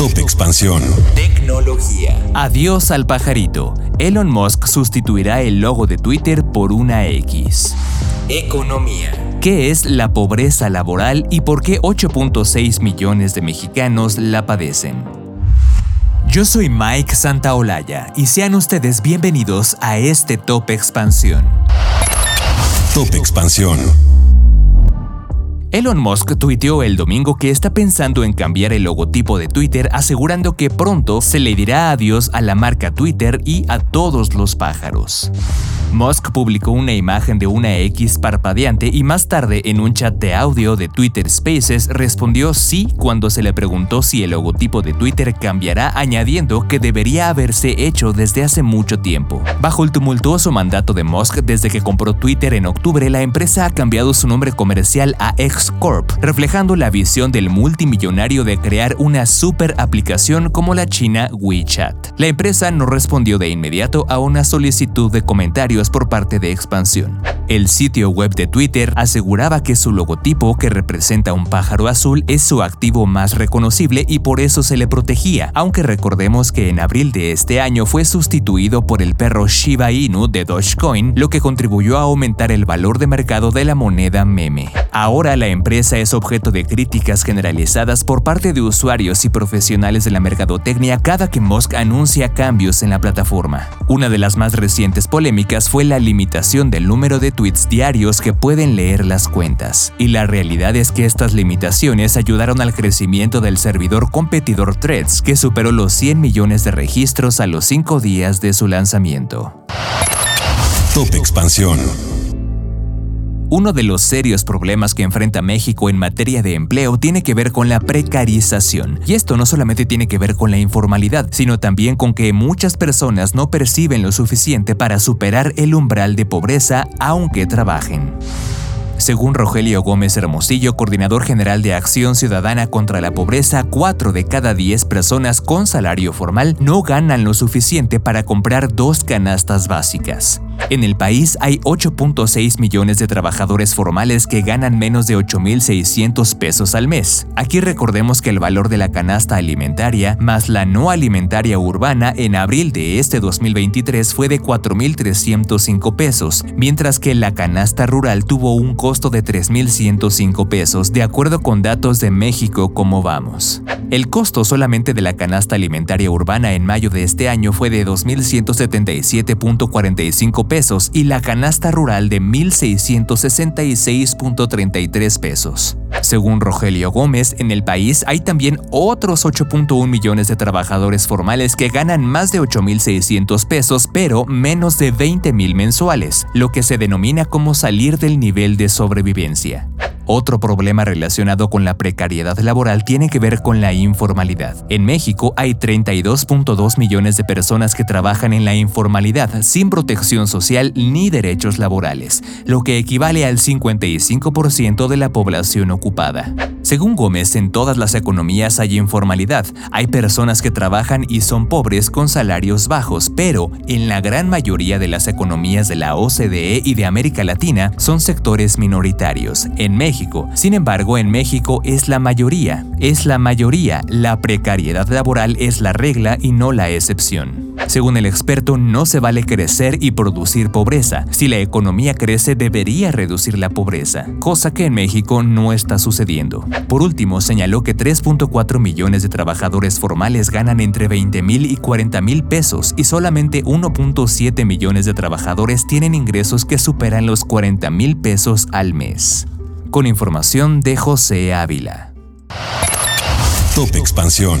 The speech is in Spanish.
Top Expansión. Tecnología. Adiós al pajarito. Elon Musk sustituirá el logo de Twitter por una X. Economía. ¿Qué es la pobreza laboral y por qué 8.6 millones de mexicanos la padecen? Yo soy Mike Santaolalla y sean ustedes bienvenidos a este Top Expansión. Top Expansión. Elon Musk tuiteó el domingo que está pensando en cambiar el logotipo de Twitter asegurando que pronto se le dirá adiós a la marca Twitter y a todos los pájaros. Musk publicó una imagen de una X parpadeante y más tarde en un chat de audio de Twitter Spaces respondió sí cuando se le preguntó si el logotipo de Twitter cambiará añadiendo que debería haberse hecho desde hace mucho tiempo. Bajo el tumultuoso mandato de Musk desde que compró Twitter en octubre, la empresa ha cambiado su nombre comercial a X Corp, reflejando la visión del multimillonario de crear una super aplicación como la china WeChat. La empresa no respondió de inmediato a una solicitud de comentarios por parte de Expansión. El sitio web de Twitter aseguraba que su logotipo, que representa un pájaro azul, es su activo más reconocible y por eso se le protegía, aunque recordemos que en abril de este año fue sustituido por el perro Shiba Inu de Dogecoin, lo que contribuyó a aumentar el valor de mercado de la moneda meme. Ahora la empresa es objeto de críticas generalizadas por parte de usuarios y profesionales de la mercadotecnia cada que Musk anuncia cambios en la plataforma. Una de las más recientes polémicas fue la limitación del número de tweets diarios que pueden leer las cuentas. Y la realidad es que estas limitaciones ayudaron al crecimiento del servidor competidor Threads, que superó los 100 millones de registros a los 5 días de su lanzamiento. Top Expansión. Uno de los serios problemas que enfrenta México en materia de empleo tiene que ver con la precarización. Y esto no solamente tiene que ver con la informalidad, sino también con que muchas personas no perciben lo suficiente para superar el umbral de pobreza aunque trabajen. Según Rogelio Gómez Hermosillo, coordinador general de Acción Ciudadana contra la Pobreza, 4 de cada 10 personas con salario formal no ganan lo suficiente para comprar dos canastas básicas. En el país hay 8.6 millones de trabajadores formales que ganan menos de 8.600 pesos al mes. Aquí recordemos que el valor de la canasta alimentaria más la no alimentaria urbana en abril de este 2023 fue de 4.305 pesos, mientras que la canasta rural tuvo un costo de 3.105 pesos, de acuerdo con datos de México como vamos. El costo solamente de la canasta alimentaria urbana en mayo de este año fue de 2.177.45 y la canasta rural de 1.666.33 pesos. Según Rogelio Gómez, en el país hay también otros 8.1 millones de trabajadores formales que ganan más de 8.600 pesos, pero menos de 20.000 mensuales, lo que se denomina como salir del nivel de sobrevivencia. Otro problema relacionado con la precariedad laboral tiene que ver con la informalidad. En México hay 32.2 millones de personas que trabajan en la informalidad sin protección social ni derechos laborales, lo que equivale al 55% de la población ocupada. Según Gómez, en todas las economías hay informalidad. Hay personas que trabajan y son pobres con salarios bajos, pero en la gran mayoría de las economías de la OCDE y de América Latina son sectores minoritarios. En México, sin embargo, en México es la mayoría. Es la mayoría. La precariedad laboral es la regla y no la excepción. Según el experto, no se vale crecer y producir pobreza. Si la economía crece, debería reducir la pobreza, cosa que en México no está sucediendo. Por último, señaló que 3.4 millones de trabajadores formales ganan entre 20 mil y 40 mil pesos y solamente 1.7 millones de trabajadores tienen ingresos que superan los 40 mil pesos al mes con información de José Ávila. Top Expansión.